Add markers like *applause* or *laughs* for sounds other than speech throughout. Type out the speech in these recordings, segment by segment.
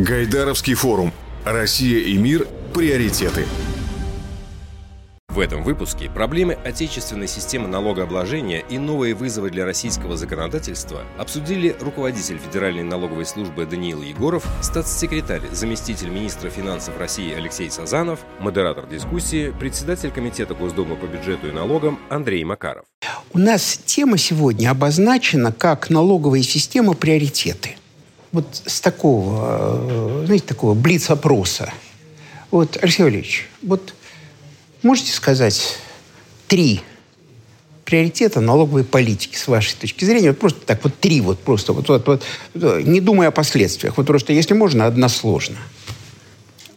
Гайдаровский форум. Россия и мир. Приоритеты. В этом выпуске проблемы отечественной системы налогообложения и новые вызовы для российского законодательства обсудили руководитель Федеральной налоговой службы Даниил Егоров, статс-секретарь, заместитель министра финансов России Алексей Сазанов, модератор дискуссии, председатель Комитета Госдумы по бюджету и налогам Андрей Макаров. У нас тема сегодня обозначена как налоговая система приоритеты. Вот с такого, э, знаете, такого блиц-опроса. Вот, Алексей Валерьевич, вот Можете сказать три приоритета налоговой политики с вашей точки зрения? Вот просто так, вот три, вот просто, вот, вот, вот, не думая о последствиях. Вот просто, если можно, односложно.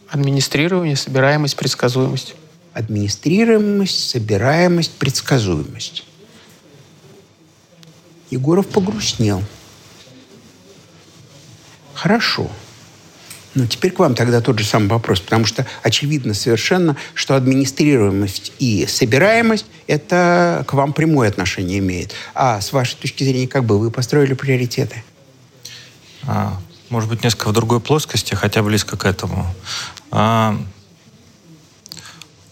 Администрирование, собираемость, предсказуемость. Администрируемость, собираемость, предсказуемость. Егоров погрустнел. Хорошо. Ну, теперь к вам тогда тот же самый вопрос, потому что очевидно совершенно, что администрируемость и собираемость – это к вам прямое отношение имеет. А с вашей точки зрения, как бы вы построили приоритеты? А, может быть, несколько в другой плоскости, хотя близко к этому. А,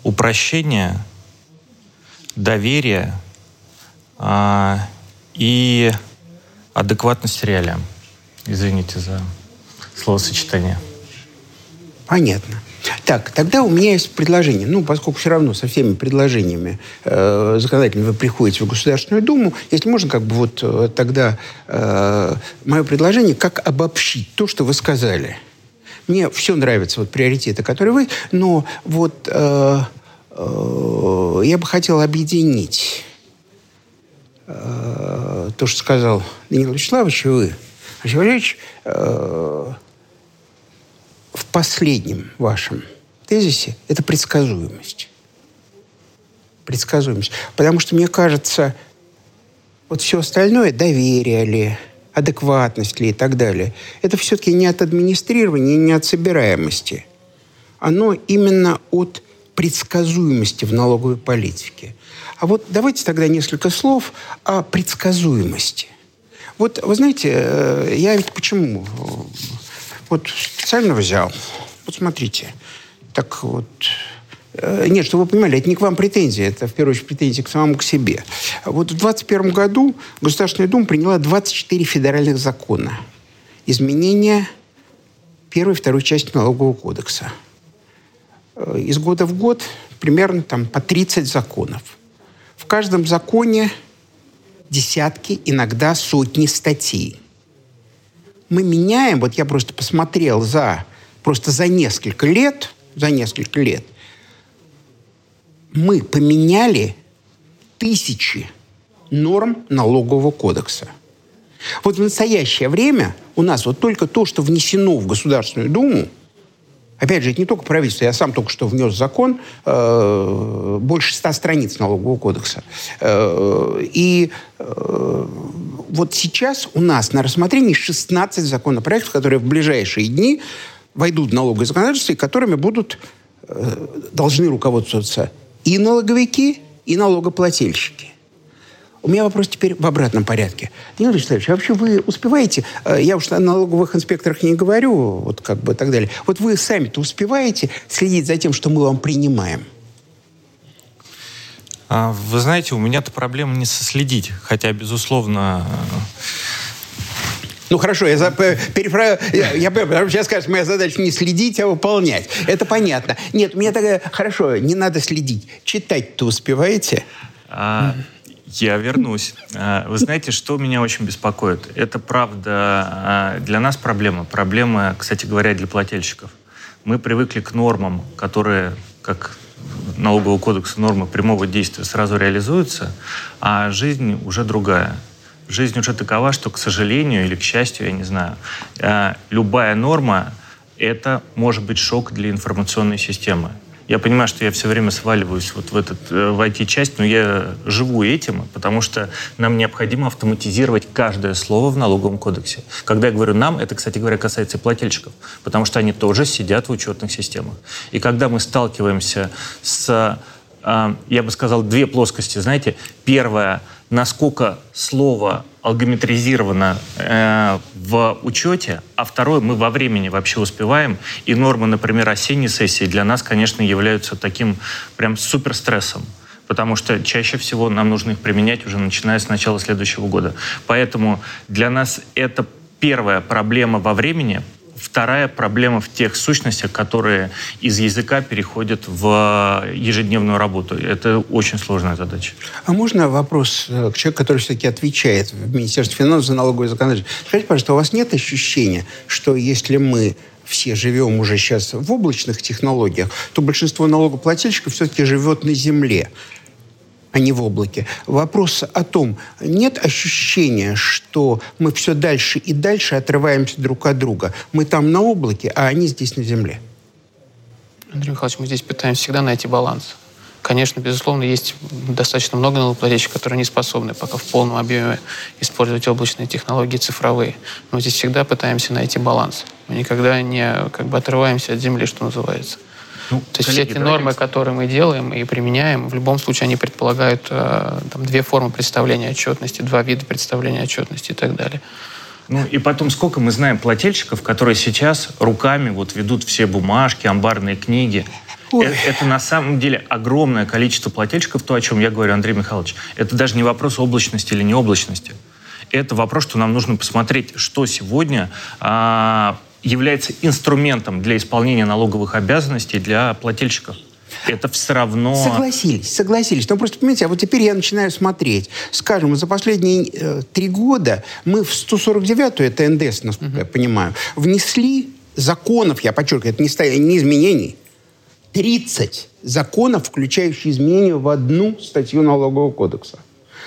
упрощение, доверие а, и адекватность реалиям. Извините за словосочетание. Понятно. Так, тогда у меня есть предложение. Ну, поскольку все равно со всеми предложениями э, законодательными вы приходите в Государственную Думу, если можно, как бы вот э, тогда э, мое предложение, как обобщить то, что вы сказали. Мне все нравятся вот приоритеты, которые вы, но вот э, э, я бы хотел объединить э, то, что сказал Данил Вячеславович и вы. Валерьевич, э, в последнем вашем тезисе – это предсказуемость. Предсказуемость. Потому что, мне кажется, вот все остальное, доверие ли, адекватность ли и так далее, это все-таки не от администрирования, не от собираемости. Оно именно от предсказуемости в налоговой политике. А вот давайте тогда несколько слов о предсказуемости. Вот вы знаете, э, я ведь почему вот специально взял. Вот смотрите. Так вот... Э, нет, чтобы вы понимали, это не к вам претензии, это в первую очередь претензии к самому к себе. Вот в 2021 году Государственная Дума приняла 24 федеральных закона. Изменения первой и второй части налогового кодекса. Э, из года в год примерно там по 30 законов. В каждом законе десятки, иногда сотни статей мы меняем, вот я просто посмотрел за, просто за несколько лет, за несколько лет, мы поменяли тысячи норм налогового кодекса. Вот в настоящее время у нас вот только то, что внесено в Государственную Думу, опять же, это не только правительство, я сам только что внес закон, э, больше ста страниц налогового кодекса. Э, и э, вот сейчас у нас на рассмотрении 16 законопроектов, которые в ближайшие дни войдут в налоговое законодательство и которыми будут э, должны руководствоваться и налоговики, и налогоплательщики. У меня вопрос теперь в обратном порядке. Данил Вячеславович, а вообще вы успеваете, э, я уж о налоговых инспекторах не говорю, вот как бы и так далее, вот вы сами-то успеваете следить за тем, что мы вам принимаем? А, вы знаете, у меня-то проблема не соследить, хотя, безусловно... Ну хорошо, я, перефра... я, я сейчас скажешь, моя задача не следить, а выполнять. Это понятно. Нет, мне такая... Хорошо, не надо следить. Читать-то успеваете? А, я вернусь. А, вы знаете, что меня очень беспокоит? Это правда а, для нас проблема. Проблема, кстати говоря, для плательщиков. Мы привыкли к нормам, которые, как налогового кодекса нормы прямого действия сразу реализуются, а жизнь уже другая. Жизнь уже такова, что, к сожалению или к счастью, я не знаю, э, любая норма — это может быть шок для информационной системы. Я понимаю, что я все время сваливаюсь вот в, этот, э, в IT-часть, но я живу этим, потому что нам необходимо автоматизировать каждое слово в налоговом кодексе. Когда я говорю «нам», это, кстати говоря, касается и плательщиков, потому что они тоже сидят в учетных системах. И когда мы сталкиваемся с, э, я бы сказал, две плоскости, знаете, первая, насколько слово алгометризировано э, в учете, а второе, мы во времени вообще успеваем. И нормы, например, осенней сессии для нас, конечно, являются таким прям супер стрессом потому что чаще всего нам нужно их применять уже начиная с начала следующего года. Поэтому для нас это первая проблема во времени, Вторая проблема в тех сущностях, которые из языка переходят в ежедневную работу. Это очень сложная задача. А можно вопрос э, к человеку, который все-таки отвечает в Министерстве финансов за налоговое законодательство? Скажите, пожалуйста, у вас нет ощущения, что если мы все живем уже сейчас в облачных технологиях, то большинство налогоплательщиков все-таки живет на земле а не в облаке. Вопрос о том, нет ощущения, что мы все дальше и дальше отрываемся друг от друга. Мы там на облаке, а они здесь на земле. Андрей Михайлович, мы здесь пытаемся всегда найти баланс. Конечно, безусловно, есть достаточно много налогоплательщиков, которые не способны пока в полном объеме использовать облачные технологии цифровые. Но здесь всегда пытаемся найти баланс. Мы никогда не как бы отрываемся от земли, что называется. Ну, То есть коллеги, все эти нормы, которые мы делаем и применяем, в любом случае они предполагают э, там, две формы представления отчетности, два вида представления отчетности и так далее. Ну и потом, сколько мы знаем плательщиков, которые сейчас руками вот ведут все бумажки, амбарные книги. Ой. Это, это на самом деле огромное количество плательщиков, то, о чем я говорю, Андрей Михайлович. Это даже не вопрос облачности или необлачности. Это вопрос, что нам нужно посмотреть, что сегодня а, является инструментом для исполнения налоговых обязанностей для плательщиков. Это все равно... Согласились, согласились. Но просто, понимаете, а вот теперь я начинаю смотреть. Скажем, за последние э, три года мы в 149-ю, это НДС, насколько uh-huh. я понимаю, внесли законов, я подчеркиваю, это не, не изменений, 30 законов, включающие изменения в одну статью налогового кодекса.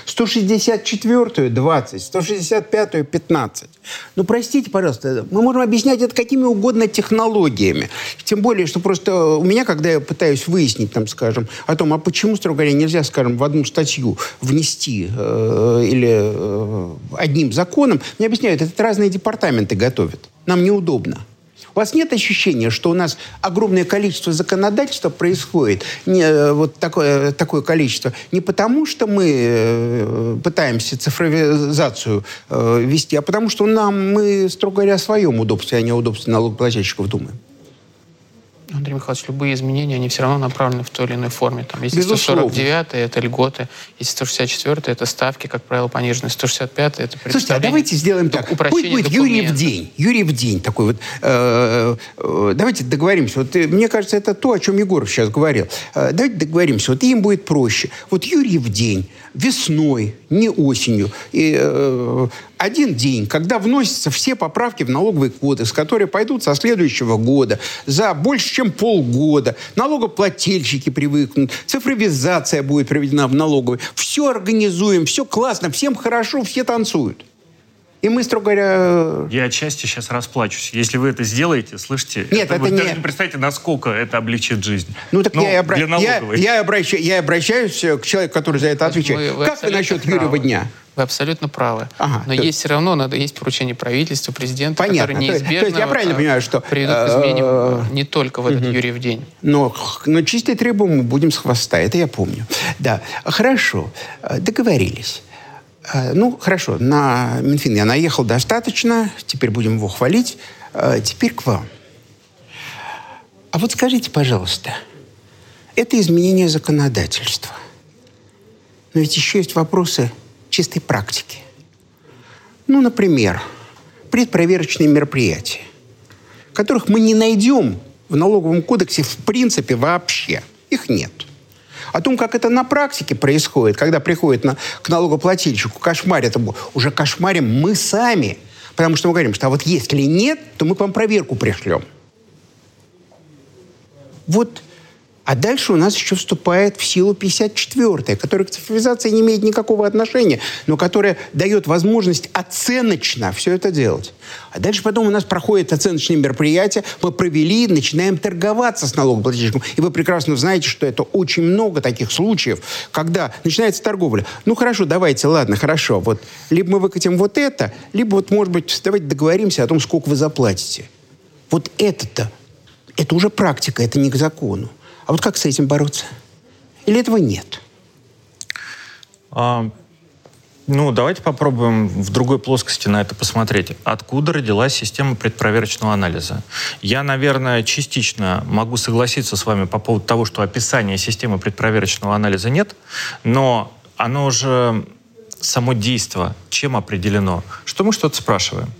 164-ю 20, 165-ю 15. Ну, простите, пожалуйста, мы можем объяснять это какими угодно технологиями. Тем более, что просто у меня, когда я пытаюсь выяснить, там, скажем, о том, а почему, строго говоря, нельзя, скажем, в одну статью внести э, или э, одним законом, мне объясняют, это разные департаменты готовят. Нам неудобно. У вас нет ощущения, что у нас огромное количество законодательства происходит, не, э, вот такое, такое количество, не потому, что мы э, пытаемся цифровизацию э, вести, а потому что нам, мы, строго говоря, о своем удобстве, а не о удобстве налогоплательщиков думаем? Андрей Михайлович, любые изменения, они все равно направлены в той или иной форме. Там, если 149 это льготы, если 164 это ставки, как правило, пониженные, 165 это Слушайте, а давайте сделаем так. Пусть будет Юрий в день. Юрий в день такой вот. Э, э, давайте договоримся. Вот, э, мне кажется, это то, о чем Егоров сейчас говорил. Э, давайте договоримся. Вот им будет проще. Вот Юрий в день, весной, не осенью. И, э, один день, когда вносятся все поправки в налоговый кодекс, которые пойдут со следующего года, за больше, чем полгода, налогоплательщики привыкнут, цифровизация будет проведена в налоговой, все организуем, все классно, всем хорошо, все танцуют. И мы, строго говоря... Я отчасти сейчас расплачусь. Если вы это сделаете, слышите, Нет, это, это не... даже не представьте, насколько это облегчит жизнь. Ну, так ну, я, обра... я, я, обращаюсь, я обращаюсь к человеку, который за это отвечает. Вы, вы как вы насчет правы. Юрьева дня? Вы абсолютно правы. Ага, Но то... есть все равно надо есть поручение правительства, президента, Понятно. которые неизбежно то есть я правильно понимаю, что приведут к изменениям э, не только в этот угу. Юрьев день. Но, но чистые требования мы будем с хвоста, это я помню. Да, хорошо, э, договорились. Э, ну, хорошо, на Минфин я наехал достаточно, теперь будем его хвалить. Теперь к вам. А вот скажите, пожалуйста, это изменение законодательства. Но ведь еще есть вопросы чистой практики. Ну, например, предпроверочные мероприятия, которых мы не найдем в налоговом кодексе в принципе вообще. Их нет. О том, как это на практике происходит, когда приходит на, к налогоплательщику, кошмарит его, уже кошмарим мы сами. Потому что мы говорим, что а вот если нет, то мы к вам проверку пришлем. Вот а дальше у нас еще вступает в силу 54-я, которая к цифровизации не имеет никакого отношения, но которая дает возможность оценочно все это делать. А дальше потом у нас проходит оценочные мероприятия, мы провели, начинаем торговаться с налогоплательщиком. И вы прекрасно знаете, что это очень много таких случаев, когда начинается торговля. Ну хорошо, давайте, ладно, хорошо. Вот либо мы выкатим вот это, либо вот, может быть, давайте договоримся о том, сколько вы заплатите. Вот это-то, это уже практика, это не к закону. А вот как с этим бороться? Или этого нет? А, Ну, давайте попробуем в другой плоскости на это посмотреть. Откуда родилась система предпроверочного анализа? Я, наверное, частично могу согласиться с вами по поводу того, что описания системы предпроверочного анализа нет, но оно уже само действие чем определено? Что мы что-то спрашиваем.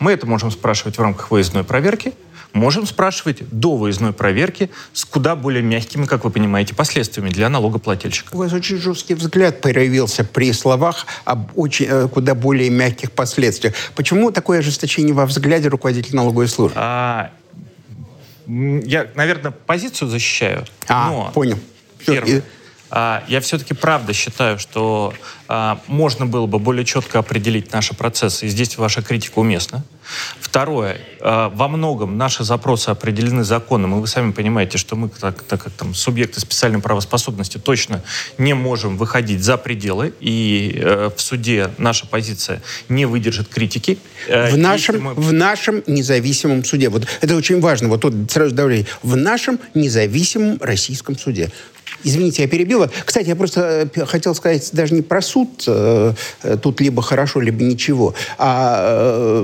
Мы это можем спрашивать в рамках выездной проверки – можем спрашивать до выездной проверки с куда более мягкими, как вы понимаете, последствиями для налогоплательщика. У вас очень жесткий взгляд появился при словах об очень, э, куда более мягких последствиях. Почему такое ожесточение во взгляде руководителя налоговой службы? А, я, наверное, позицию защищаю. А, но понял. Первое. А, я все-таки правда считаю, что а, можно было бы более четко определить наши процессы, и здесь ваша критика уместна. Второе. А, во многом наши запросы определены законом, и вы сами понимаете, что мы, так, так как там, субъекты специальной правоспособности, точно не можем выходить за пределы, и э, в суде наша позиция не выдержит критики. Э, в нашем, мы... в нашем независимом суде. Вот это очень важно. Вот тут сразу давление. В нашем независимом российском суде. Извините, я перебила. Кстати, я просто э, хотел сказать даже не про суд, э, э, тут либо хорошо, либо ничего, а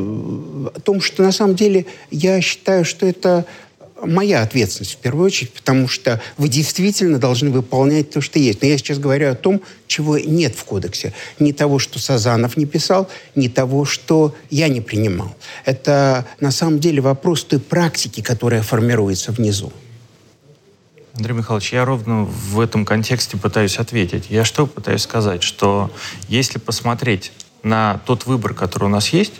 о том, что на самом деле я считаю, что это моя ответственность в первую очередь, потому что вы действительно должны выполнять то, что есть. Но я сейчас говорю о том, чего нет в кодексе. Не того, что Сазанов не писал, не того, что я не принимал. Это на самом деле вопрос той практики, которая формируется внизу. Андрей Михайлович, я ровно в этом контексте пытаюсь ответить. Я что пытаюсь сказать? Что если посмотреть на тот выбор, который у нас есть,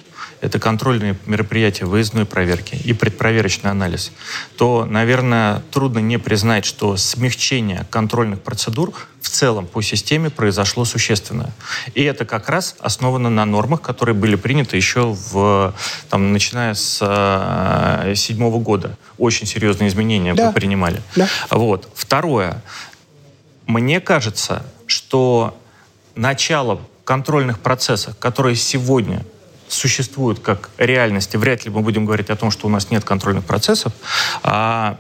это контрольные мероприятия выездной проверки и предпроверочный анализ, то, наверное, трудно не признать, что смягчение контрольных процедур в целом по системе произошло существенное. И это как раз основано на нормах, которые были приняты еще в, там, начиная с э, седьмого года. Очень серьезные изменения да. принимали. Да. Вот. Второе. Мне кажется, что начало контрольных процессов, которые сегодня существуют как реальности, вряд ли мы будем говорить о том, что у нас нет контрольных процессов, а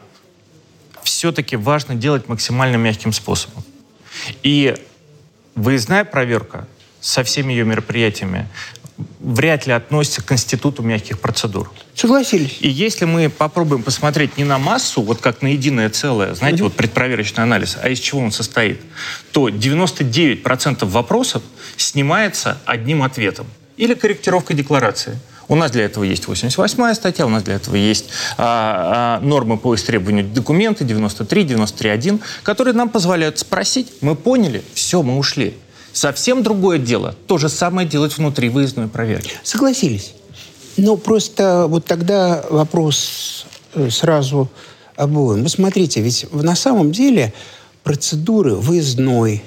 все-таки важно делать максимально мягким способом. И выездная проверка со всеми ее мероприятиями вряд ли относится к институту мягких процедур. Согласились. И если мы попробуем посмотреть не на массу, вот как на единое целое, знаете, угу. вот предпроверочный анализ, а из чего он состоит, то 99% вопросов снимается одним ответом или корректировка декларации. У нас для этого есть 88-я статья, у нас для этого есть а, а, нормы по истребованию документы 93, 93.1, которые нам позволяют спросить, мы поняли, все, мы ушли. Совсем другое дело, то же самое делать внутри выездной проверки. Согласились. Но просто вот тогда вопрос э, сразу обоим. Вы смотрите, ведь на самом деле процедуры выездной,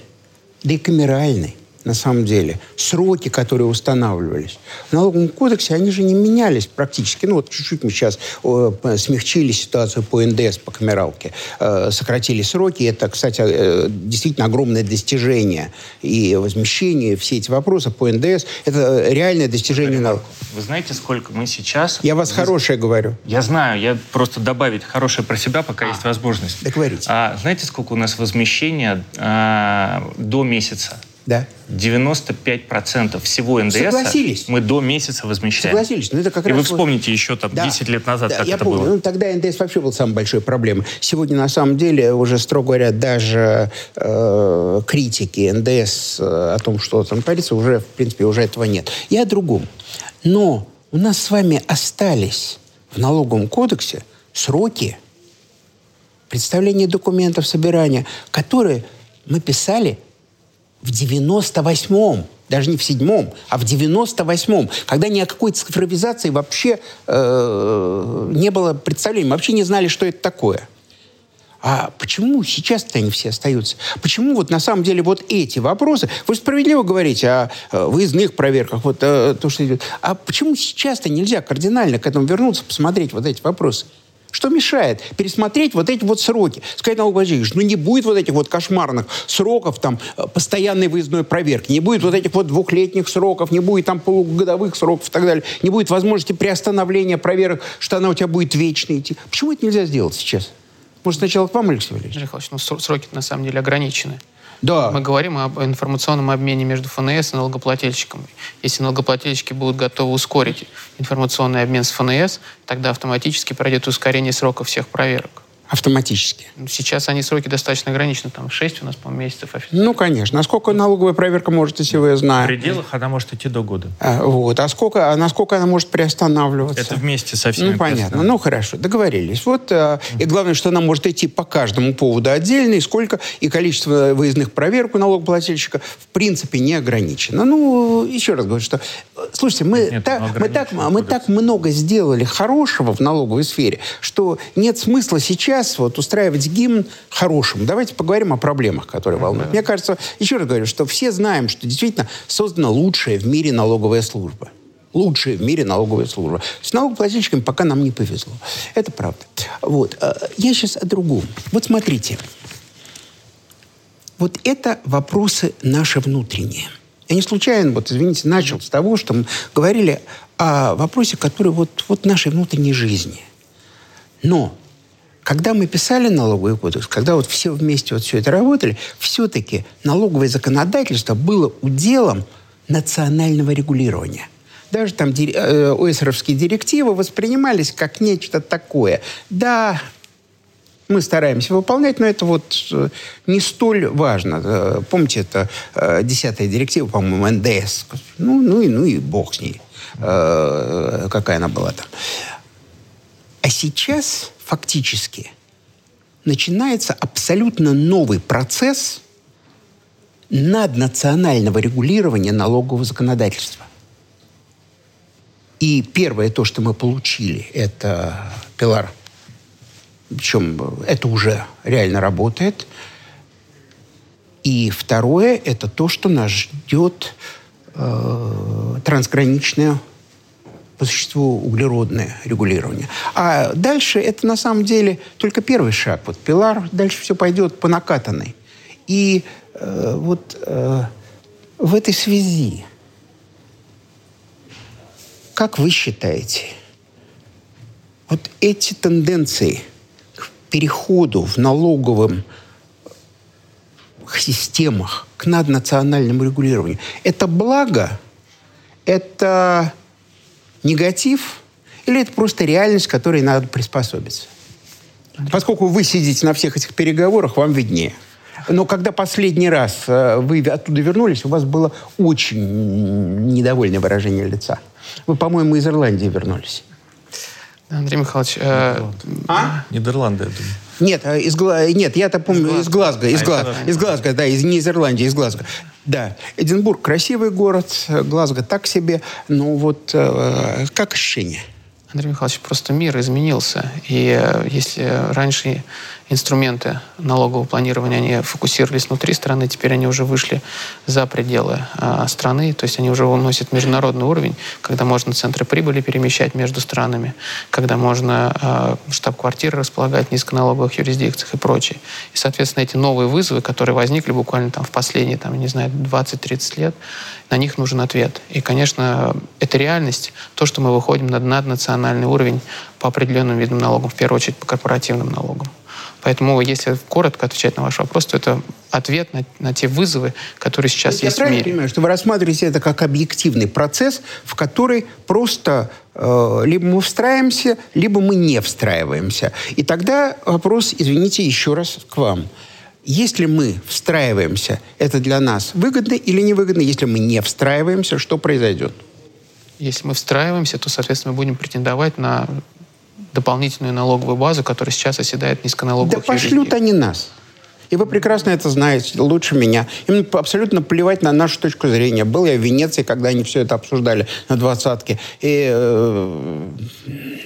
декамеральной, на самом деле. Сроки, которые устанавливались. В налоговом кодексе они же не менялись практически. Ну вот чуть-чуть мы сейчас э, смягчили ситуацию по НДС, по камералке. Э, сократили сроки. Это, кстати, э, действительно огромное достижение. И возмещение, все эти вопросы по НДС, это реальное достижение налога. Вы знаете, сколько мы сейчас... Я вас Вы... хорошее говорю. Я знаю. Я просто добавить хорошее про себя, пока а, есть возможность. Договорите. А, знаете, сколько у нас возмещения а, до месяца? Да. 95% всего НДС Согласились. мы до месяца возмещаем. Согласились. Но это как И раз вы вспомните вот... еще там да. 10 лет назад, да, как я это помню. было. Ну, тогда НДС вообще был самой большой проблемой. Сегодня, на самом деле, уже, строго говоря, даже э, критики НДС э, о том, что там творится, уже, в принципе, уже этого нет. И о другом. Но у нас с вами остались в налоговом кодексе сроки представления документов, собирания, которые мы писали в 98-м, даже не в седьмом, а в 98-м, когда ни о какой цифровизации вообще э, не было представления, вообще не знали, что это такое. А почему сейчас-то они все остаются? Почему вот на самом деле вот эти вопросы, вы справедливо говорите о э, выездных проверках, вот э, то, что идет. А почему сейчас-то нельзя кардинально к этому вернуться, посмотреть вот эти вопросы? Что мешает пересмотреть вот эти вот сроки? Сказать налогоплательщику, ну не будет вот этих вот кошмарных сроков, там, э, постоянной выездной проверки, не будет вот этих вот двухлетних сроков, не будет там полугодовых сроков и так далее, не будет возможности приостановления проверок, что она у тебя будет вечно идти. Почему это нельзя сделать сейчас? Может, сначала к вам, Алексей Валерьевич? Михайлович, ну сроки на самом деле ограничены. Да. Мы говорим об информационном обмене между ФНС и налогоплательщиками. Если налогоплательщики будут готовы ускорить информационный обмен с ФНС, тогда автоматически пройдет ускорение срока всех проверок. Автоматически. Сейчас они сроки достаточно ограничены. Там 6 у нас, по-моему, месяцев официально. Ну, конечно. Насколько налоговая проверка может, если вы В знаете? пределах она может идти до года. А, вот. А сколько, а насколько она может приостанавливаться? Это вместе со всеми. Ну, понятно. Ну, хорошо, договорились. Вот, э, и главное, что она может идти по каждому поводу отдельно, и сколько, и количество выездных проверок у налогоплательщика в принципе не ограничено. Ну, еще раз говорю, что, слушайте, мы, Нет, так, оно мы, так, мы так много сделали хорошего в налоговой сфере, что нет смысла сейчас вот устраивать гимн хорошим. Давайте поговорим о проблемах, которые волнуют. Мне кажется, еще раз говорю, что все знаем, что действительно создана лучшая в мире налоговая служба лучшая в мире налоговая служба. С налогоплательщиками пока нам не повезло. Это правда. Вот. э, Я сейчас о другом. Вот смотрите. Вот это вопросы наши внутренние. Я не случайно, вот, извините, начал с того, что мы говорили о вопросе, который вот, вот нашей внутренней жизни. Но когда мы писали налоговый кодекс, когда вот все вместе вот все это работали, все-таки налоговое законодательство было уделом национального регулирования. Даже там э, ОСРовские директивы воспринимались как нечто такое. Да, мы стараемся выполнять, но это вот э, не столь важно. Э, Помните, это э, десятая директива, по-моему, НДС. Ну, ну, и, ну и бог с ней, какая она была там. А сейчас фактически начинается абсолютно новый процесс наднационального регулирования налогового законодательства. И первое то, что мы получили, это пилар. Причем это уже реально работает. И второе, это то, что нас ждет э, трансграничное по существу углеродное регулирование. А дальше это на самом деле только первый шаг. Вот пилар, дальше все пойдет по накатанной. И э, вот э, в этой связи, как вы считаете, вот эти тенденции к переходу в налоговом системах к наднациональному регулированию, это благо, это негатив или это просто реальность, к которой надо приспособиться? Поскольку вы сидите на всех этих переговорах, вам виднее. Но когда последний раз э, вы оттуда вернулись, у вас было очень недовольное выражение лица. Вы, по-моему, из Ирландии вернулись. Андрей Михайлович, э, А? Нидерланды, я думаю. Нет, а из нет, я-то помню из Глазго, из А, Глазго, из Глазго, да, из, не из Ирландии, из Глазго. Да, Эдинбург красивый город, Глазго так себе, но вот э, как ощущение? Андрей Михайлович, просто мир изменился. И э, если раньше инструменты налогового планирования, они фокусировались внутри страны, теперь они уже вышли за пределы а, страны, то есть они уже уносят международный уровень, когда можно центры прибыли перемещать между странами, когда можно а, штаб-квартиры располагать в низконалоговых юрисдикциях и прочее. И, соответственно, эти новые вызовы, которые возникли буквально там в последние, там, не знаю, 20-30 лет, на них нужен ответ. И, конечно, это реальность, то, что мы выходим на наднациональный уровень по определенным видам налогов, в первую очередь по корпоративным налогам. Поэтому, если коротко отвечать на ваш вопрос, то это ответ на, на те вызовы, которые сейчас Я есть в мире. понимаю, что вы рассматриваете это как объективный процесс, в который просто э, либо мы встраиваемся, либо мы не встраиваемся. И тогда вопрос, извините, еще раз к вам. Если мы встраиваемся, это для нас выгодно или невыгодно? Если мы не встраиваемся, что произойдет? Если мы встраиваемся, то, соответственно, мы будем претендовать на дополнительную налоговую базу, которая сейчас оседает в Да низконалоговых пошлют они нас. И вы прекрасно это знаете, лучше меня. Им абсолютно плевать на нашу точку зрения. Был я в Венеции, когда они все это обсуждали на двадцатке. И э,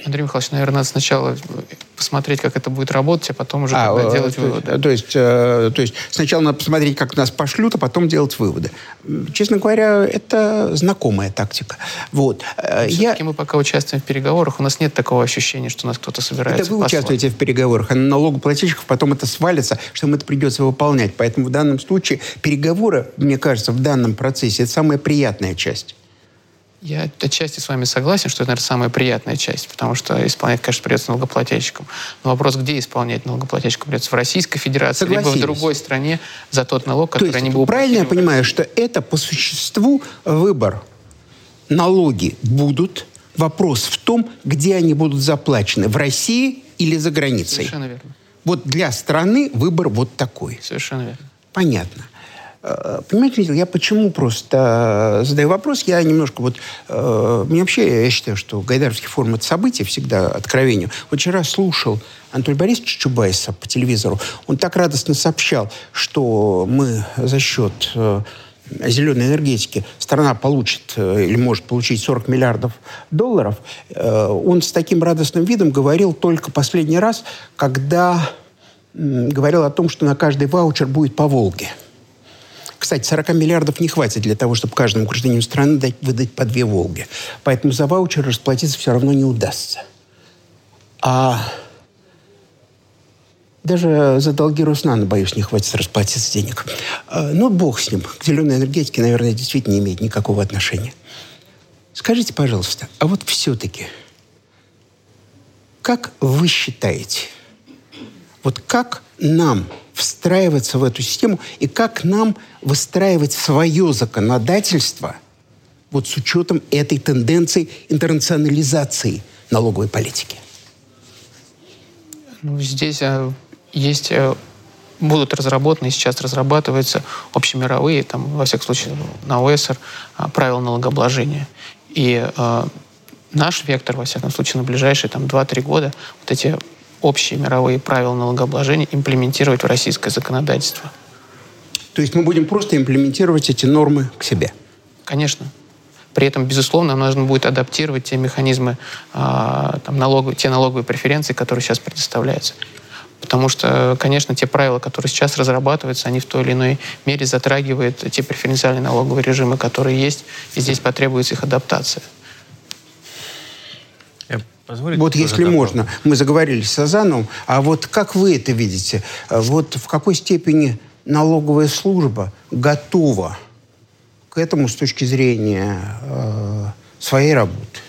Андрей Михайлович, наверное, сначала посмотреть, как это будет работать, а потом уже А, э, делать то, выводы. То есть, э, то есть сначала надо посмотреть, как нас пошлют, а потом делать выводы. Честно говоря, это знакомая тактика. Вот. Э, Я... Мы пока участвуем в переговорах, у нас нет такого ощущения, что нас кто-то собирается Это вы послать. участвуете в переговорах, а на налогоплательщиков потом это свалится, что им это придется выполнять. Поэтому в данном случае переговоры, мне кажется, в данном процессе это самая приятная часть. Я отчасти с вами согласен, что это, наверное, самая приятная часть, потому что исполнять, конечно, придется налогоплательщикам. Но вопрос, где исполнять налогоплательщикам придется? В Российской Федерации, либо в другой стране за тот налог, который То есть, они будут Правильно я понимаю, что это по существу выбор. Налоги будут, вопрос в том, где они будут заплачены, в России или за границей. Совершенно верно. Вот для страны выбор вот такой. Совершенно верно. Понятно. Э, понимаете, я почему просто э, задаю вопрос? Я немножко вот... Э, мне вообще, я считаю, что Гайдаровский это событие всегда откровению. Вот вчера слушал Анатолия Борисовича Чубайса по телевизору. Он так радостно сообщал, что мы за счет зеленой энергетики страна получит или может получить 40 миллиардов долларов. Он с таким радостным видом говорил только последний раз, когда говорил о том, что на каждый ваучер будет по Волге. Кстати, 40 миллиардов не хватит для того, чтобы каждому гражданину страны дать, выдать по две «Волги». Поэтому за ваучер расплатиться все равно не удастся. А даже за долги Руснана, боюсь, не хватит расплатиться денег. А, ну, бог с ним. К зеленой энергетике, наверное, действительно не имеет никакого отношения. Скажите, пожалуйста, а вот все-таки, как вы считаете, вот как нам встраиваться в эту систему и как нам выстраивать свое законодательство вот с учетом этой тенденции интернационализации налоговой политики? Ну, здесь э, есть э, будут разработаны, сейчас разрабатываются общемировые, там, во всяком случае, на ОСР, а, правила налогообложения. И э, наш вектор, во всяком случае, на ближайшие там, 2-3 года вот эти общие мировые правила налогообложения имплементировать в российское законодательство. То есть мы будем просто имплементировать эти нормы к себе? Конечно. При этом, безусловно, нам нужно будет адаптировать те механизмы, э, там, налоговые, те налоговые преференции, которые сейчас предоставляются. Потому что, конечно, те правила, которые сейчас разрабатываются, они в той или иной мере затрагивают те преференциальные налоговые режимы, которые есть, и здесь потребуется их адаптация. Позволите вот если можно, мы заговорили с Сазановым, а вот как вы это видите? Вот в какой степени налоговая служба готова к этому с точки зрения э, своей работы?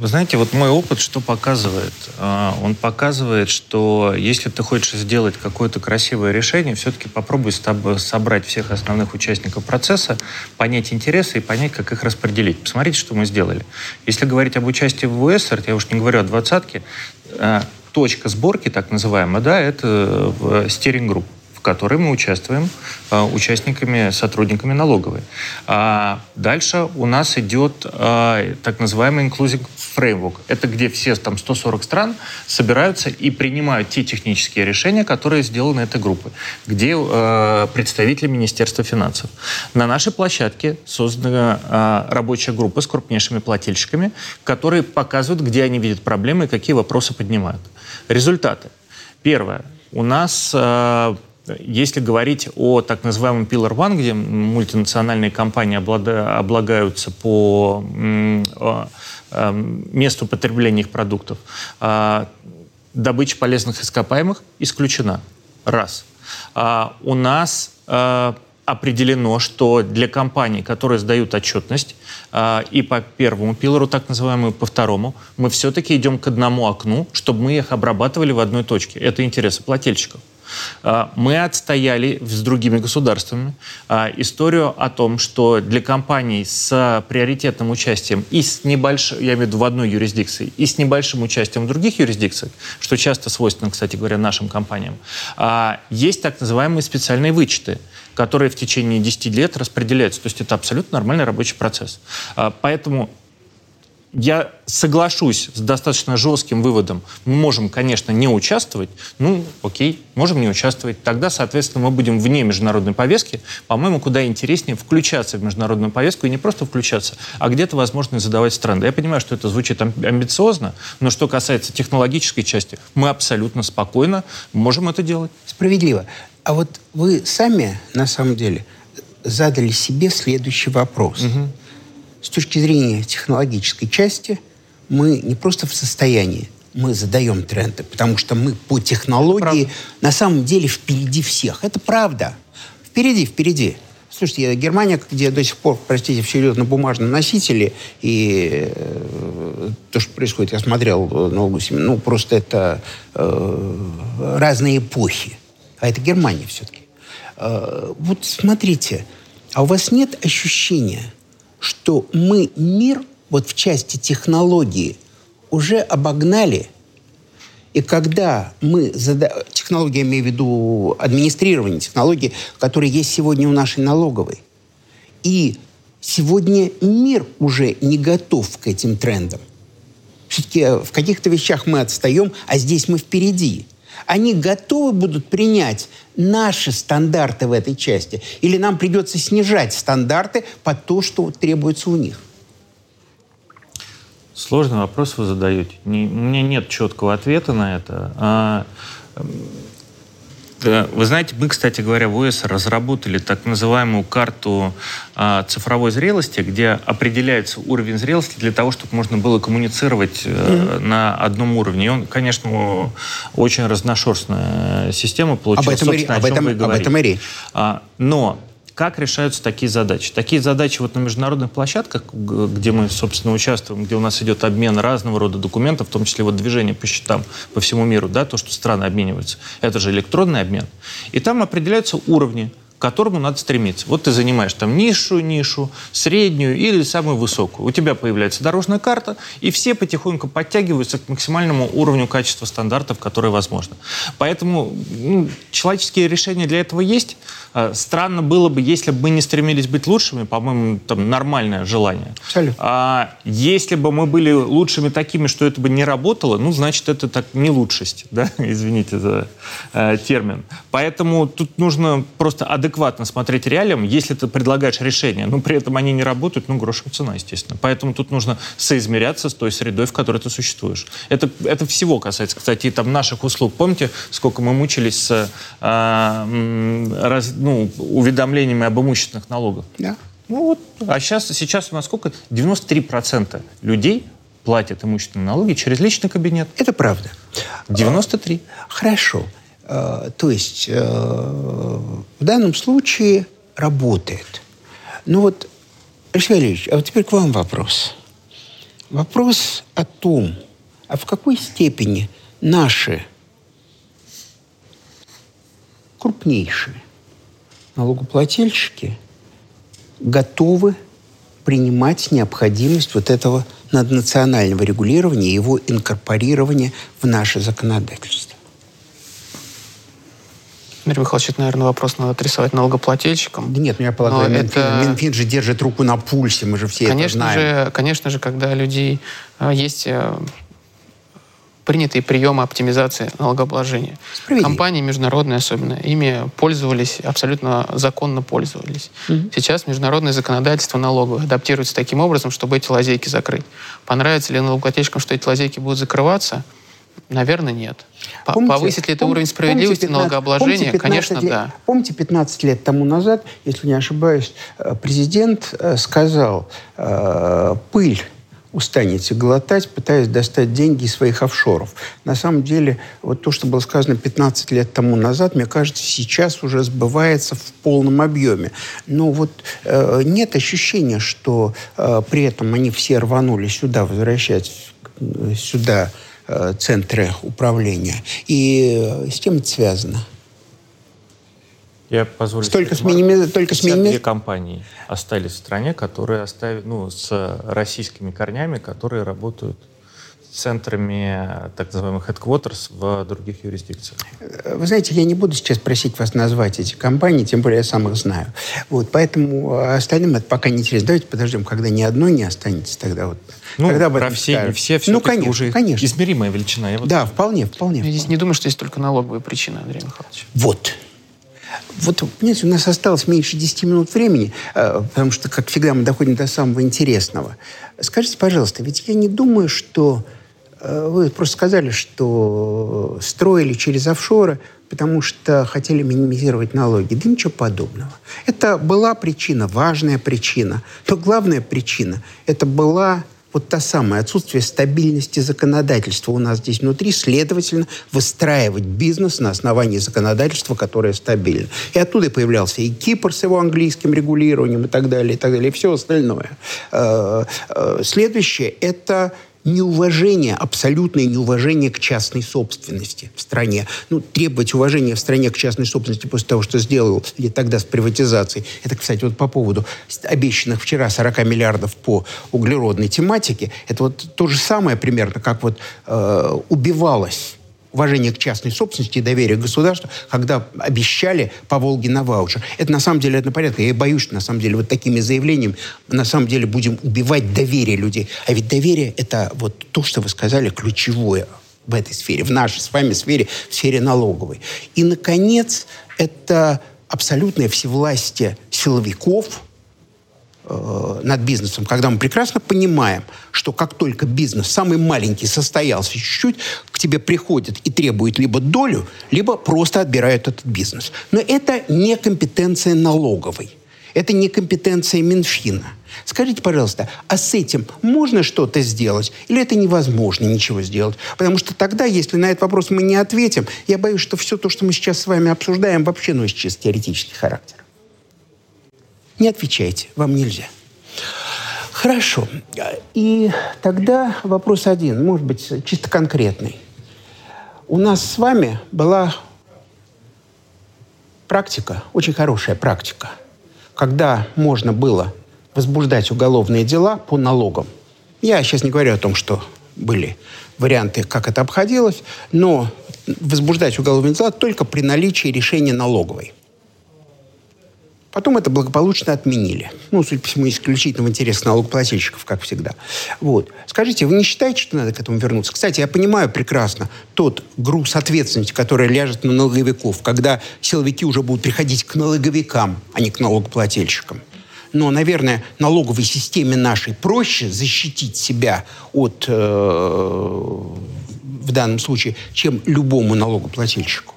Вы знаете, вот мой опыт что показывает? А, он показывает, что если ты хочешь сделать какое-то красивое решение, все-таки попробуй собрать всех основных участников процесса, понять интересы и понять, как их распределить. Посмотрите, что мы сделали. Если говорить об участии в УСР, я уж не говорю о двадцатке, а, точка сборки, так называемая, да, это в стиринг-групп в которой мы участвуем э, участниками, сотрудниками налоговой. А дальше у нас идет э, так называемый inclusive framework. Это где все там 140 стран собираются и принимают те технические решения, которые сделаны этой группой, где э, представители Министерства финансов. На нашей площадке создана рабочая группа с крупнейшими плательщиками, которые показывают, где они видят проблемы и какие вопросы поднимают. Результаты. Первое. У нас э, если говорить о так называемом Pillar One, где мультинациональные компании облагаются по месту потребления их продуктов, а, добыча полезных ископаемых исключена. Раз. А, у нас а, определено, что для компаний, которые сдают отчетность, и по первому пилору, так называемому, по второму, мы все-таки идем к одному окну, чтобы мы их обрабатывали в одной точке. Это интересы плательщиков. А, мы отстояли с другими государствами а, историю о том, что для компаний с приоритетным участием и с небольшим, я имею в виду в одной юрисдикции, и с небольшим участием в других юрисдикциях, что часто свойственно, кстати говоря, нашим компаниям, а, есть так называемые специальные вычеты, которые в течение 10 лет распределяются. То есть это абсолютно нормальный рабочий процесс. Поэтому я соглашусь с достаточно жестким выводом. Мы можем, конечно, не участвовать. Ну, окей, можем не участвовать. Тогда, соответственно, мы будем вне международной повестки. По-моему, куда интереснее включаться в международную повестку и не просто включаться, а где-то, возможно, задавать страны. Я понимаю, что это звучит амбициозно, но что касается технологической части, мы абсолютно спокойно можем это делать. Справедливо. А вот вы сами, на самом деле, задали себе следующий вопрос. Угу с точки зрения технологической части мы не просто в состоянии, мы задаем тренды, потому что мы по технологии правда. на самом деле впереди всех. Это правда. Впереди, впереди. Слушайте, Германия, где до сих пор, простите, все идет на бумажном носителе, и э, то, что происходит, я смотрел Ногу ну, просто это э, разные эпохи. А это Германия все-таки. Э, вот смотрите, а у вас нет ощущения, что мы мир вот в части технологии уже обогнали – и когда мы зада... технология, имею в виду администрирование, технологии, которые есть сегодня у нашей налоговой, и сегодня мир уже не готов к этим трендам. Все-таки в каких-то вещах мы отстаем, а здесь мы впереди. Они готовы будут принять наши стандарты в этой части, или нам придется снижать стандарты под то, что требуется у них. Сложный вопрос вы задаете. Не, у меня нет четкого ответа на это. А, вы знаете, мы, кстати говоря, в ОС разработали так называемую карту а, цифровой зрелости, где определяется уровень зрелости для того, чтобы можно было коммуницировать mm-hmm. на одном уровне. И он, конечно, очень разношерстная система получилась. Об этом, и, об этом, об этом и речь. А, но как решаются такие задачи? Такие задачи вот на международных площадках, где мы, собственно, участвуем, где у нас идет обмен разного рода документов, в том числе вот движение по счетам по всему миру, да, то, что страны обмениваются, это же электронный обмен. И там определяются уровни к которому надо стремиться. Вот ты занимаешь там низшую нишу, среднюю или самую высокую. У тебя появляется дорожная карта, и все потихоньку подтягиваются к максимальному уровню качества стандартов, которые возможно. Поэтому ну, человеческие решения для этого есть. А, странно было бы, если бы мы не стремились быть лучшими, по-моему, там нормальное желание. Абсолютно. А если бы мы были лучшими такими, что это бы не работало, ну, значит, это так не лучшесть, да, *laughs* извините за э, термин. Поэтому тут нужно просто адекватно смотреть реалиям, если ты предлагаешь решения, но при этом они не работают, ну, грошевая цена, естественно. Поэтому тут нужно соизмеряться с той средой, в которой ты существуешь. Это, это всего касается, кстати, и там наших услуг. Помните, сколько мы мучились с э, раз, ну, уведомлениями об имущественных налогах? Да. Ну вот, а сейчас, сейчас у нас сколько? 93% людей платят имущественные налоги через личный кабинет. Это правда. 93. Хорошо. Э, то есть э, в данном случае работает. Ну вот, Алексей Валерьевич, а вот теперь к вам вопрос. Вопрос о том, а в какой степени наши крупнейшие налогоплательщики готовы принимать необходимость вот этого наднационального регулирования и его инкорпорирования в наше законодательство. Дмитрий Михайлович, это, наверное, вопрос надо адресовать налогоплательщикам. Да нет, я полагаю, Минфин, это... Минфин же держит руку на пульсе, мы же все конечно это знаем. Же, конечно же, когда людей э, есть э, принятые приемы оптимизации налогообложения. Компании международные особенно, ими пользовались, абсолютно законно пользовались. Угу. Сейчас международное законодательство налоговое адаптируется таким образом, чтобы эти лазейки закрыть. Понравится ли налогоплательщикам, что эти лазейки будут закрываться – Наверное, нет. Помните, Повысит ли это пом- уровень справедливости 15, налогообложения? Конечно, лет, да. Помните, 15 лет тому назад, если не ошибаюсь, э, президент э, сказал, э, пыль устанете глотать, пытаясь достать деньги из своих офшоров. На самом деле, вот то, что было сказано 15 лет тому назад, мне кажется, сейчас уже сбывается в полном объеме. Но вот э, нет ощущения, что э, при этом они все рванули сюда, возвращать сюда Э, центры управления. И э, с чем это связано? Я позволю Только с миними... Только с миними... компании остались в стране, которые оставили, ну, с российскими корнями, которые работают центрами так называемых headquarters в других юрисдикциях? Вы знаете, я не буду сейчас просить вас назвать эти компании, тем более я сам их знаю. Вот, поэтому остальным это пока не интересно. Давайте подождем, когда ни одной не останется тогда. Вот, ну, когда про все, все, все ну, конечно, уже конечно. измеримая величина. Я вот да, вполне, вполне. Я здесь не думаю, что есть только налоговые причины, Андрей Михайлович. Вот. Вот, понимаете, у нас осталось меньше 10 минут времени, э, потому что, как всегда, мы доходим до самого интересного. Скажите, пожалуйста, ведь я не думаю, что Э, вы просто сказали, что строили через офшоры, потому что хотели минимизировать налоги. Да ничего подобного. Это была причина, важная причина. Но главная причина – это была вот та самая отсутствие стабильности законодательства у нас здесь внутри, следовательно, выстраивать бизнес на основании законодательства, которое стабильно. И оттуда появлялся и Кипр с его английским регулированием и так далее, и так далее, и все остальное. Э, э, следующее – это неуважение, абсолютное неуважение к частной собственности в стране. Ну, требовать уважения в стране к частной собственности после того, что сделал или тогда с приватизацией. Это, кстати, вот по поводу обещанных вчера 40 миллиардов по углеродной тематике. Это вот то же самое примерно, как вот э, убивалось уважение к частной собственности и доверие к государству, когда обещали по Волге на ваучер. Это на самом деле это порядка. Я боюсь, что на самом деле вот такими заявлениями на самом деле будем убивать доверие людей. А ведь доверие это вот то, что вы сказали, ключевое в этой сфере, в нашей с вами сфере, в сфере налоговой. И, наконец, это абсолютное всевластие силовиков – Э, над бизнесом, когда мы прекрасно понимаем, что как только бизнес, самый маленький, состоялся чуть-чуть, к тебе приходит и требует либо долю, либо просто отбирают этот бизнес. Но это не компетенция налоговой. Это не компетенция Минфина. Скажите, пожалуйста, а с этим можно что-то сделать? Или это невозможно ничего сделать? Потому что тогда, если на этот вопрос мы не ответим, я боюсь, что все то, что мы сейчас с вами обсуждаем, вообще носит чисто теоретический характер. Не отвечайте, вам нельзя. Хорошо. И тогда вопрос один, может быть, чисто конкретный. У нас с вами была практика, очень хорошая практика, когда можно было возбуждать уголовные дела по налогам. Я сейчас не говорю о том, что были варианты, как это обходилось, но возбуждать уголовные дела только при наличии решения налоговой. Потом это благополучно отменили. Ну, судя по всему, исключительно в интересе налогоплательщиков, как всегда. Вот. Скажите, вы не считаете, что надо к этому вернуться? Кстати, я понимаю прекрасно тот груз ответственности, который ляжет на налоговиков, когда силовики уже будут приходить к налоговикам, а не к налогоплательщикам. Но, наверное, налоговой системе нашей проще защитить себя от, э, в данном случае, чем любому налогоплательщику.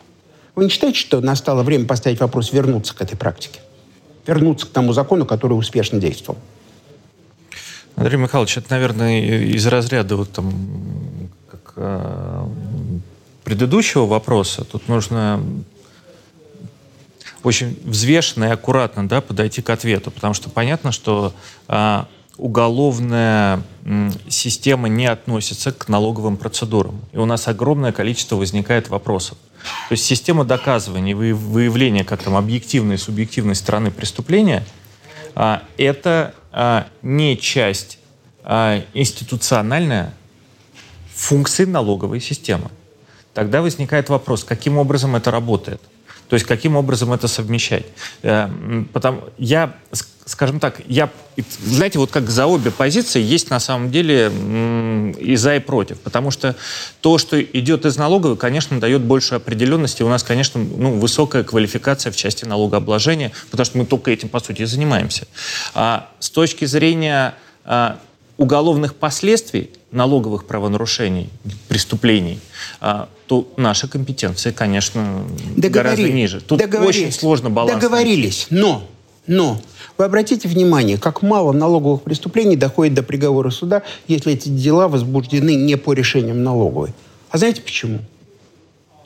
Вы не считаете, что настало время поставить вопрос вернуться к этой практике? Вернуться к тому закону, который успешно действовал. Андрей Михайлович, это, наверное, из разряда вот там как, э, предыдущего вопроса. Тут нужно очень взвешенно и аккуратно да, подойти к ответу, потому что понятно, что э, уголовная система не относится к налоговым процедурам. И у нас огромное количество возникает вопросов. То есть система доказывания, выявления как там объективной и субъективной стороны преступления а, это а, не часть а, институциональная функции налоговой системы. Тогда возникает вопрос, каким образом это работает. То есть каким образом это совмещать? Э, Потому, я, скажем так, я, знаете, вот как за обе позиции есть на самом деле и за, и против. Потому что то, что идет из налоговой, конечно, дает большую определенность. И у нас, конечно, ну, высокая квалификация в части налогообложения, потому что мы только этим, по сути, и занимаемся. А с точки зрения а, уголовных последствий налоговых правонарушений, преступлений, а, то наша компетенция, конечно, гораздо ниже. Тут очень сложно баланс. Договорились, но, но вы обратите внимание, как мало налоговых преступлений доходит до приговора суда, если эти дела возбуждены не по решениям налоговой. А знаете почему?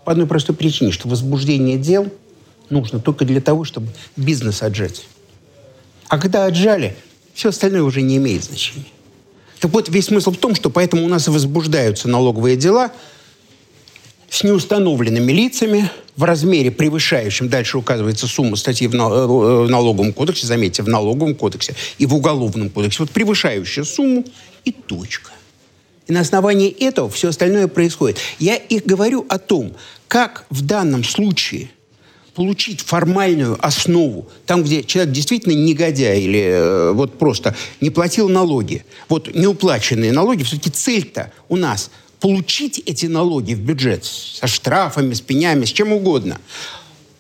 По одной простой причине, что возбуждение дел нужно только для того, чтобы бизнес отжать. А когда отжали, все остальное уже не имеет значения. Так вот, весь смысл в том, что поэтому у нас и возбуждаются налоговые дела с неустановленными лицами в размере превышающем, дальше указывается сумма статьи в э, налоговом кодексе, заметьте, в налоговом кодексе и в уголовном кодексе, вот превышающая сумму и точка. И на основании этого все остальное происходит. Я и говорю о том, как в данном случае – получить формальную основу, там, где человек действительно негодяй или э, вот просто не платил налоги, вот неуплаченные налоги, все-таки цель-то у нас получить эти налоги в бюджет со штрафами, с пенями, с чем угодно,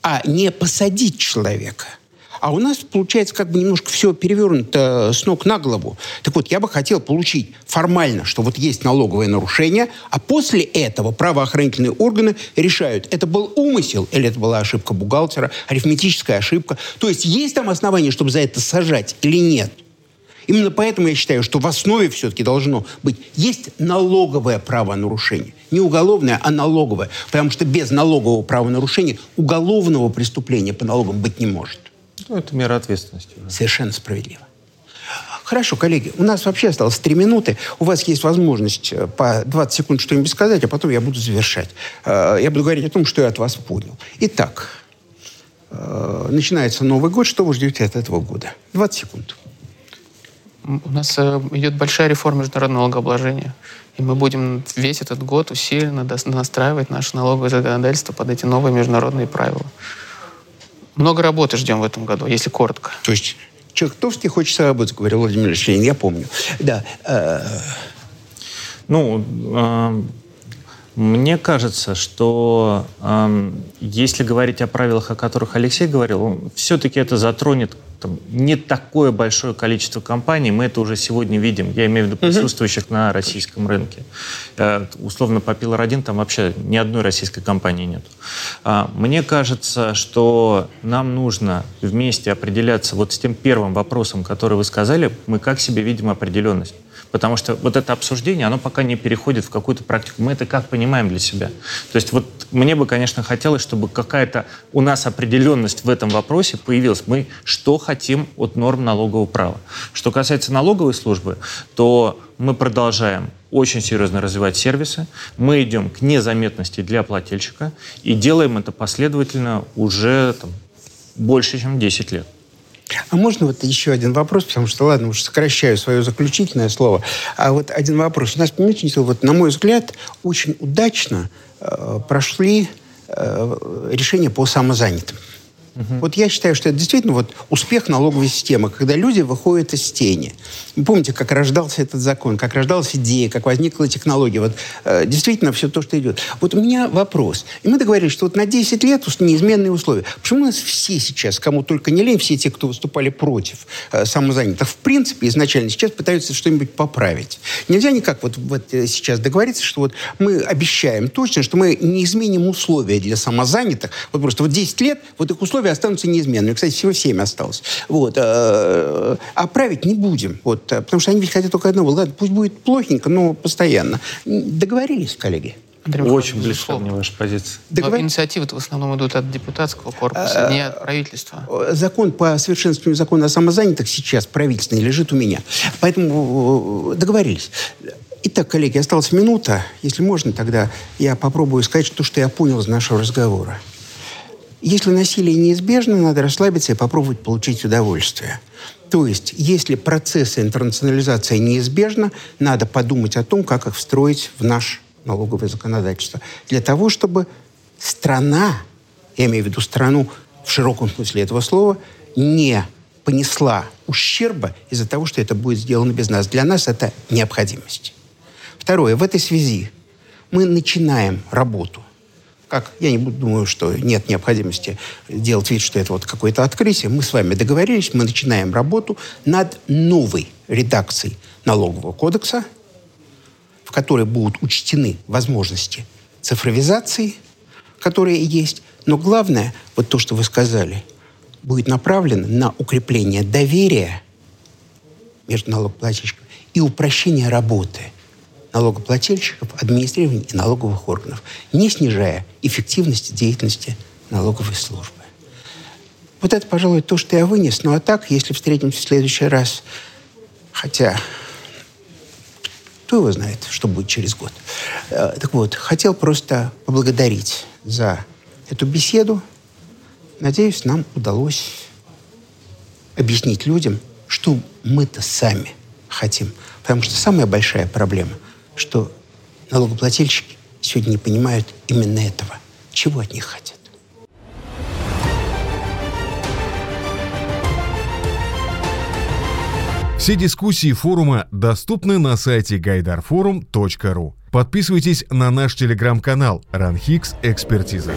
а не посадить человека – а у нас получается как бы немножко все перевернуто с ног на голову. Так вот, я бы хотел получить формально, что вот есть налоговое нарушение, а после этого правоохранительные органы решают, это был умысел или это была ошибка бухгалтера, арифметическая ошибка. То есть есть там основания, чтобы за это сажать или нет? Именно поэтому я считаю, что в основе все-таки должно быть... Есть налоговое правонарушение. Не уголовное, а налоговое. Потому что без налогового правонарушения уголовного преступления по налогам быть не может. Ну, это мера ответственности. Совершенно справедливо. Хорошо, коллеги, у нас вообще осталось три минуты. У вас есть возможность э, по 20 секунд что-нибудь сказать, а потом я буду завершать. Э, я буду говорить о том, что я от вас понял. Итак, э, начинается Новый год. Что вы ждете от этого года? 20 секунд. У нас идет большая реформа международного налогообложения. И мы будем весь этот год усиленно настраивать наше налоговое законодательство под эти новые международные правила. Много работы ждем в этом году, если коротко. То есть Чехтовский хочет работать, говорил Владимир Ильич Ленин, я помню. Да. Э, ну, э, мне кажется, что э, если говорить о правилах, о которых Алексей говорил, все-таки это затронет там, не такое большое количество компаний, мы это уже сегодня видим, я имею в виду присутствующих на российском рынке. Э, условно, по Pillar-1 там вообще ни одной российской компании нет. А, мне кажется, что нам нужно вместе определяться вот с тем первым вопросом, который вы сказали, мы как себе видим определенность. Потому что вот это обсуждение, оно пока не переходит в какую-то практику. Мы это как понимаем для себя? То есть вот мне бы, конечно, хотелось, чтобы какая-то у нас определенность в этом вопросе появилась. Мы что хотим от норм налогового права. Что касается налоговой службы, то мы продолжаем очень серьезно развивать сервисы. Мы идем к незаметности для плательщика и делаем это последовательно уже там, больше, чем 10 лет. А можно вот еще один вопрос, потому что, ладно, уж сокращаю свое заключительное слово. А вот один вопрос. У нас, понимаете, вот, на мой взгляд, очень удачно э, прошли э, решения по самозанятым. Угу. Вот я считаю, что это действительно вот успех налоговой системы, когда люди выходят из тени. Вы помните, как рождался этот закон, как рождалась идея, как возникла технология. Вот э, действительно все то, что идет. Вот у меня вопрос. И мы договорились, что вот на 10 лет неизменные условия. Почему у нас все сейчас, кому только не лень, все те, кто выступали против э, самозанятых, в принципе, изначально сейчас пытаются что-нибудь поправить. Нельзя никак вот, вот э, сейчас договориться, что вот мы обещаем точно, что мы не изменим условия для самозанятых. Вот просто вот 10 лет, вот их условия останутся неизменными. Кстати, всего 7 осталось. Вот. А править не будем. Вот. Потому что они ведь хотят только одного. Ладно, пусть будет плохенько, но постоянно. Договорились, коллеги? Андрей Очень близко мне ваша позиция. Договор... инициативы в основном идут от депутатского корпуса, а, не от правительства. Закон по совершенствованию закона о самозанятых сейчас правительственный лежит у меня. Поэтому договорились. Итак, коллеги, осталась минута. Если можно, тогда я попробую сказать то, что я понял из нашего разговора. Если насилие неизбежно, надо расслабиться и попробовать получить удовольствие. То есть, если процессы интернационализации неизбежны, надо подумать о том, как их встроить в наш налоговое законодательство. Для того, чтобы страна, я имею в виду страну в широком смысле этого слова, не понесла ущерба из-за того, что это будет сделано без нас. Для нас это необходимость. Второе. В этой связи мы начинаем работу как я не думаю, что нет необходимости делать вид, что это вот какое-то открытие. Мы с вами договорились, мы начинаем работу над новой редакцией налогового кодекса, в которой будут учтены возможности цифровизации, которые есть. Но главное, вот то, что вы сказали, будет направлено на укрепление доверия между налогоплательщиками и упрощение работы – налогоплательщиков, администрирования и налоговых органов, не снижая эффективности деятельности налоговой службы. Вот это, пожалуй, то, что я вынес. Ну а так, если встретимся в следующий раз, хотя кто его знает, что будет через год. Э, так вот, хотел просто поблагодарить за эту беседу. Надеюсь, нам удалось объяснить людям, что мы-то сами хотим. Потому что самая большая проблема – что налогоплательщики сегодня не понимают именно этого. Чего от них хотят? Все дискуссии форума доступны на сайте гайдарфорум.ру. Подписывайтесь на наш телеграм-канал «Ранхикс Экспертиза».